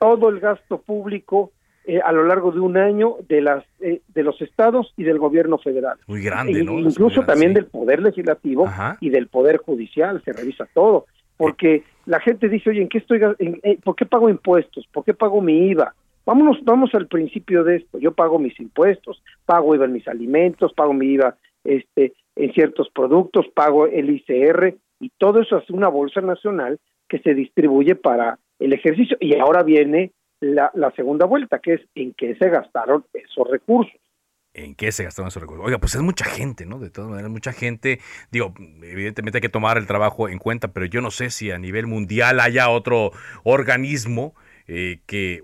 todo el gasto público eh, a lo largo de un año de las eh, de los estados y del gobierno federal. Muy grande, ¿no? Incluso también del poder legislativo y del poder judicial, se revisa todo, porque la gente dice, oye, ¿en qué estoy, eh, por qué pago impuestos? ¿Por qué pago mi IVA? Vámonos, vamos al principio de esto. Yo pago mis impuestos, pago IVA en mis alimentos, pago mi IVA este en ciertos productos, pago el ICR y todo eso es una bolsa nacional que se distribuye para el ejercicio y ahora viene la, la segunda vuelta, que es en qué se gastaron esos recursos en qué se gastaron esos recursos. Oiga, pues es mucha gente, ¿no? De todas maneras, mucha gente. Digo, evidentemente hay que tomar el trabajo en cuenta, pero yo no sé si a nivel mundial haya otro organismo eh, que,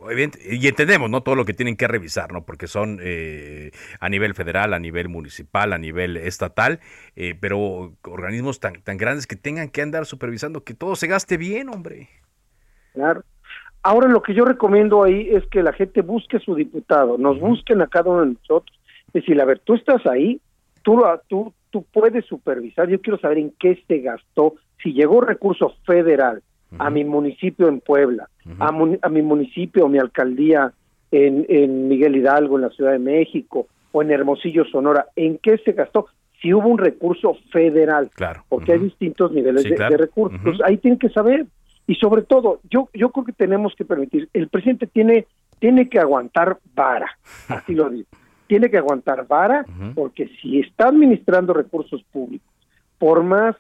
y entendemos, ¿no? Todo lo que tienen que revisar, ¿no? Porque son eh, a nivel federal, a nivel municipal, a nivel estatal, eh, pero organismos tan, tan grandes que tengan que andar supervisando que todo se gaste bien, hombre. Claro. Ahora lo que yo recomiendo ahí es que la gente busque su diputado, nos busquen a cada uno de nosotros. Es decir, a ver, tú estás ahí, tú, tú, tú puedes supervisar, yo quiero saber en qué se gastó, si llegó recurso federal a mi municipio en Puebla, a, a, mi municipio mi alcaldía en, en Miguel Hidalgo, en la Ciudad de México, o en Hermosillo, Sonora, ¿en qué se gastó? Si hubo un recurso federal, claro. porque hay distintos niveles de, recursos, ahí tienen que saber y sobre todo yo yo creo que tenemos que permitir el presidente tiene tiene que aguantar vara así lo digo. Tiene que aguantar vara porque si está administrando recursos públicos por más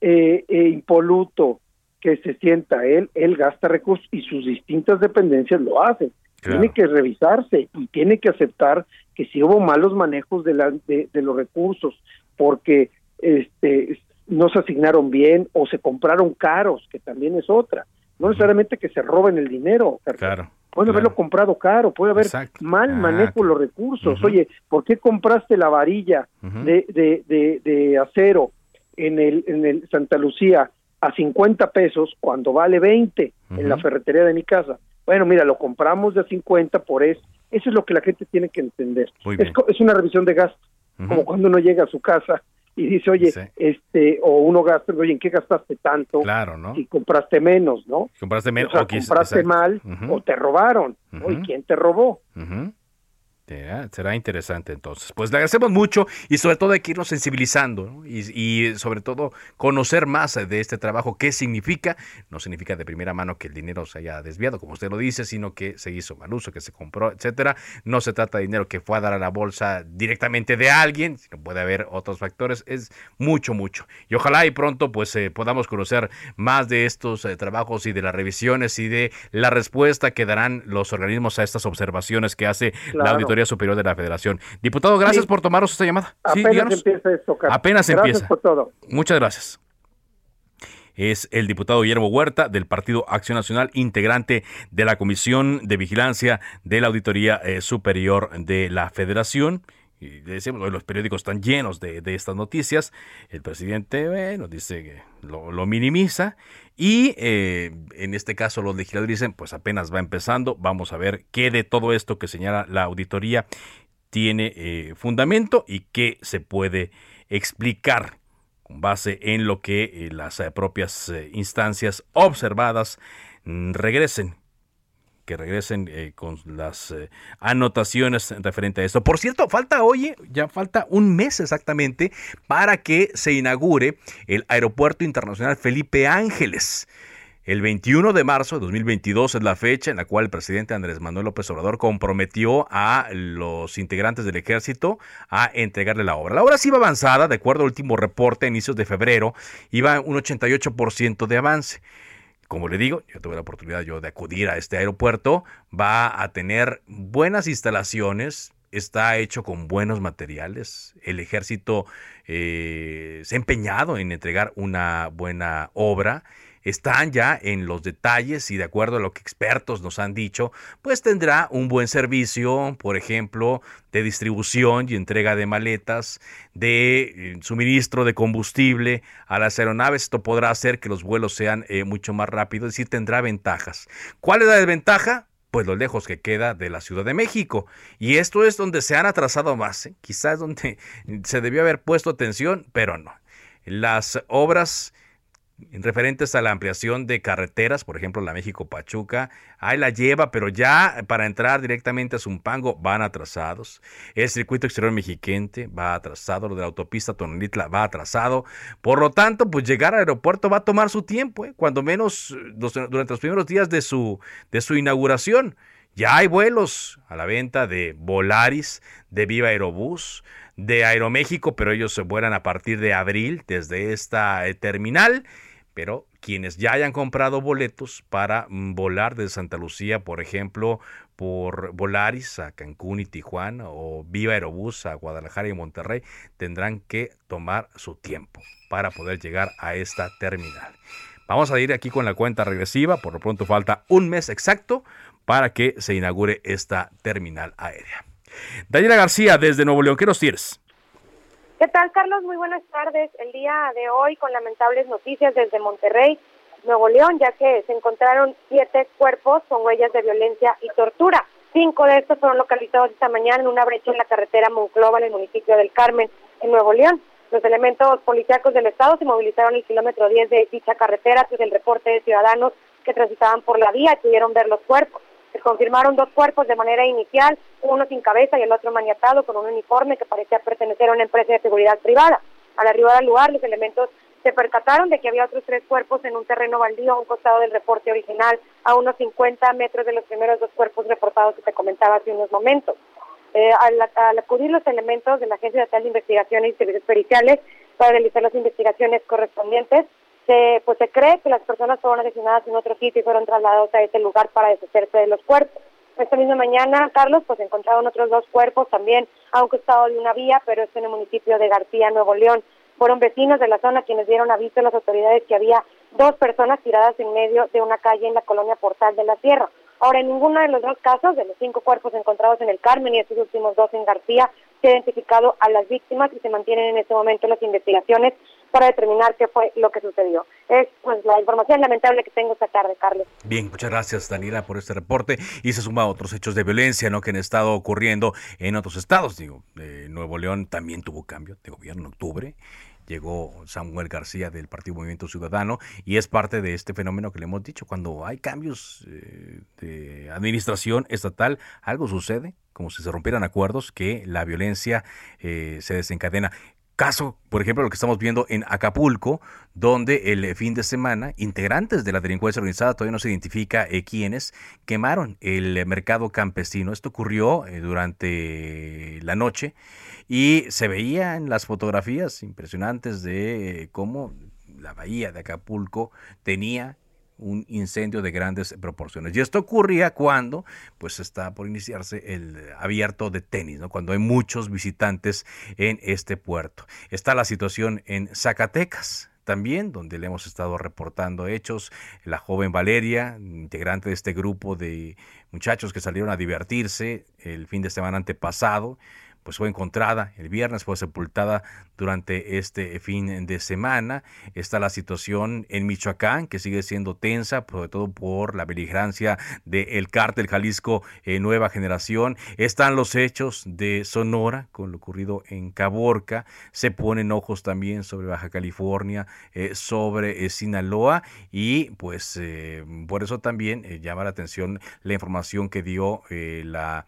eh, eh, impoluto que se sienta él él gasta recursos y sus distintas dependencias lo hacen. Tiene que revisarse y tiene que aceptar que si hubo malos manejos de, la, de, de los recursos porque este no se asignaron bien o se compraron caros, que también es otra. No necesariamente que se roben el dinero. Claro. Puede haberlo comprado caro, puede haber mal ah, manejo de los recursos. Oye, ¿por qué compraste la varilla de, de, de, acero en el, en el Santa Lucía a 50 pesos cuando vale 20 en la ferretería de mi casa? Bueno, mira, lo compramos de a 50 por eso. Eso es lo que la gente tiene que entender. Es, es, una revisión de gasto, como cuando uno llega a su casa y dice, oye, este, o uno gasta, oye, ¿en qué gastaste tanto? Claro, ¿no? Y compraste menos, ¿no? Compraste menos. O, sea, compraste mal o te robaron. Oye, ¿quién te robó? Será, interesante entonces. Pues le agradecemos mucho y sobre todo hay que irnos sensibilizando y, sobre todo conocer más de este trabajo, qué significa. No significa de primera mano que el dinero se haya desviado, como usted lo dice, sino que se hizo mal uso, que se compró, etcétera. No se trata de dinero que fue a dar a la bolsa directamente de alguien, sino puede haber otros factores. Es mucho, mucho. Y ojalá y pronto pues eh, podamos conocer más de estos eh, trabajos y de las revisiones y de la respuesta que darán los organismos a estas observaciones que hace la auditoría Superior de la Federación. Diputado, gracias por tomaros esta llamada. Apenas empieza esto, Carlos. Apenas gracias empieza. por todo. Muchas gracias es el diputado Guillermo Huerta del Partido Acción Nacional, integrante de la Comisión de Vigilancia de la Auditoría eh, Superior de la Federación. Y decimos, hoy los periódicos están llenos de, estas noticias. El presidente nos dice que lo, minimiza y eh, en este caso los legisladores dicen, pues apenas va empezando, vamos a ver qué de todo esto que señala la auditoría tiene eh, fundamento y qué se puede explicar con base en lo que eh, las propias instancias observadas mm, regresen que regresen eh, con las eh, anotaciones referente a esto. Por cierto, falta, oye, ya falta un mes exactamente para que se inaugure el Aeropuerto Internacional Felipe Ángeles. El 21 de marzo de 2022 es la fecha en la cual el presidente Andrés Manuel López Obrador comprometió a los integrantes del ejército a entregarle la obra. La obra sí iba avanzada, de acuerdo al último reporte a inicios de febrero, iba un 88% de avance como le digo, yo tuve la oportunidad yo de acudir a este aeropuerto, va a tener buenas instalaciones, está hecho con buenos materiales, el ejército eh, se ha empeñado en entregar una buena obra están ya en los detalles y de acuerdo a lo que expertos nos han dicho, pues tendrá un buen servicio, por ejemplo, de distribución y entrega de maletas, de eh, suministro de combustible a las aeronaves. Esto podrá hacer que los vuelos sean eh, mucho más rápidos, es decir, tendrá ventajas. ¿Cuál es la desventaja? pues lo lejos que queda de la Ciudad de México. Y esto es donde se han atrasado más, ¿eh? quizás donde se debió haber puesto atención, pero no. Las obras referentes a la ampliación de carreteras, por ejemplo, la México-Pachuca, ahí la lleva, pero ya para entrar directamente a Zumpango van atrasados. El circuito exterior mexiquente va atrasado, lo de la autopista Tonelitla va atrasado. Por lo tanto, pues llegar al aeropuerto va a tomar su tiempo, ¿eh? cuando menos durante los primeros días de su, de su inauguración. Ya hay vuelos a la venta de Volaris, de Viva Aerobús, de Aeroméxico, pero ellos se vuelan a partir de abril desde esta eh, terminal pero quienes ya hayan comprado boletos para mm, volar de Santa Lucía, por ejemplo, por Volaris a Cancún y Tijuana o Viva Aerobús a Guadalajara y Monterrey, tendrán que tomar su tiempo para poder llegar a esta terminal. Vamos a ir aquí con la cuenta regresiva, por lo pronto falta un mes exacto para que se inaugure esta terminal aérea. Daniela García, desde Nuevo León, ¿qué nos tienes? ¿Qué tal, Carlos? Muy buenas tardes. El día de hoy con lamentables noticias desde Monterrey, Nuevo León, ya que se encontraron siete cuerpos con huellas de violencia y tortura. Cinco de estos fueron localizados esta mañana en una brecha en la carretera Monclova, en el municipio del Carmen, en Nuevo León. Los elementos policíacos del Estado se movilizaron el kilómetro 10 de dicha carretera tras el reporte de ciudadanos que transitaban por la vía y pudieron ver los cuerpos. Se confirmaron dos cuerpos de manera inicial, uno sin cabeza y el otro maniatado con un uniforme que parecía pertenecer a una empresa de seguridad privada. Al arribar al lugar, los elementos se percataron de que había otros tres cuerpos en un terreno baldío a un costado del reporte original, a unos 50 metros de los primeros dos cuerpos reportados que te comentaba hace unos momentos. Eh, al, al, acudir los elementos de la Agencia Estatal de Investigaciones y Servicios Periciales para realizar las investigaciones correspondientes, se, pues se cree que las personas fueron asesinadas en otro sitio y fueron trasladados a ese lugar para deshacerse de los cuerpos. Esta misma mañana, Carlos, pues encontraron otros dos cuerpos también a un de una vía, pero es en el municipio de García, Nuevo León. Fueron vecinos de la zona quienes dieron aviso a las autoridades que había dos personas tiradas en medio de una calle en la colonia Portal de la Sierra. Ahora, en ninguno de los dos casos, de los cinco cuerpos encontrados en el Carmen y estos últimos dos en García, se ha identificado a las víctimas y se mantienen en este momento las investigaciones para determinar qué fue lo que sucedió. Es pues la información lamentable que tengo esta tarde, Carlos. Bien, muchas gracias Daniela por este reporte y se suma a otros hechos de violencia ¿no? que han estado ocurriendo en otros estados. Digo, eh, Nuevo León también tuvo cambio de gobierno en octubre llegó Samuel García del Partido Movimiento Ciudadano y es parte de este fenómeno que le hemos dicho. Cuando hay cambios eh, de administración estatal, algo sucede, como si se rompieran acuerdos, que la violencia eh, se desencadena. Caso, por ejemplo, lo que estamos viendo en Acapulco, donde el fin de semana integrantes de la delincuencia organizada, todavía no se identifica eh, quiénes, quemaron el mercado campesino. Esto ocurrió durante la noche y se veía en las fotografías impresionantes de cómo la bahía de Acapulco tenía un incendio de grandes proporciones. Y esto ocurría cuando pues está por iniciarse el abierto de tenis, ¿no? cuando hay muchos visitantes en este puerto. Está la situación en Zacatecas, también, donde le hemos estado reportando hechos. La joven Valeria, integrante de este grupo de muchachos que salieron a divertirse el fin de semana antepasado, pues fue encontrada el viernes, fue sepultada durante este fin de semana. Está la situación en Michoacán, que sigue siendo tensa, sobre todo por la beligerancia del cártel Jalisco eh, Nueva Generación. Están los hechos de Sonora, con lo ocurrido en Caborca. Se ponen ojos también sobre Baja California, eh, sobre eh, Sinaloa. Y pues por eso también llama la atención la información que dio la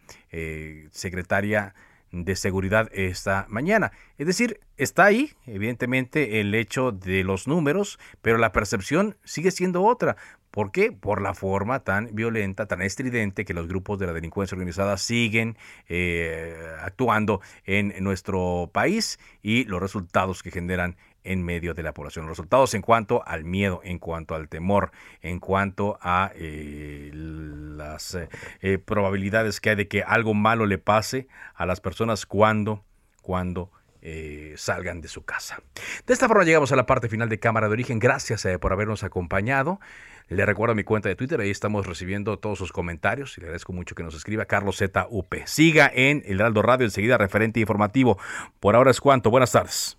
secretaria de seguridad esta mañana. Es decir, está ahí, evidentemente, el hecho de los números, pero la percepción sigue siendo otra. ¿Por qué? Por la forma tan violenta, tan estridente que los grupos de la delincuencia organizada siguen eh, actuando en nuestro país y los resultados que generan en medio de la población. Los resultados en cuanto al miedo, en cuanto al temor, en cuanto a eh, las eh, eh, probabilidades que hay de que algo malo le pase a las personas cuando, cuando salgan de su casa. De esta forma llegamos a la parte final de Cámara de Origen. Gracias por habernos acompañado. Le recuerdo mi cuenta de Twitter, ahí estamos recibiendo todos sus comentarios y le agradezco mucho que nos escriba Carlos ZUP. Siga en El Heraldo Radio, enseguida referente informativo. Por ahora es cuanto. Buenas tardes.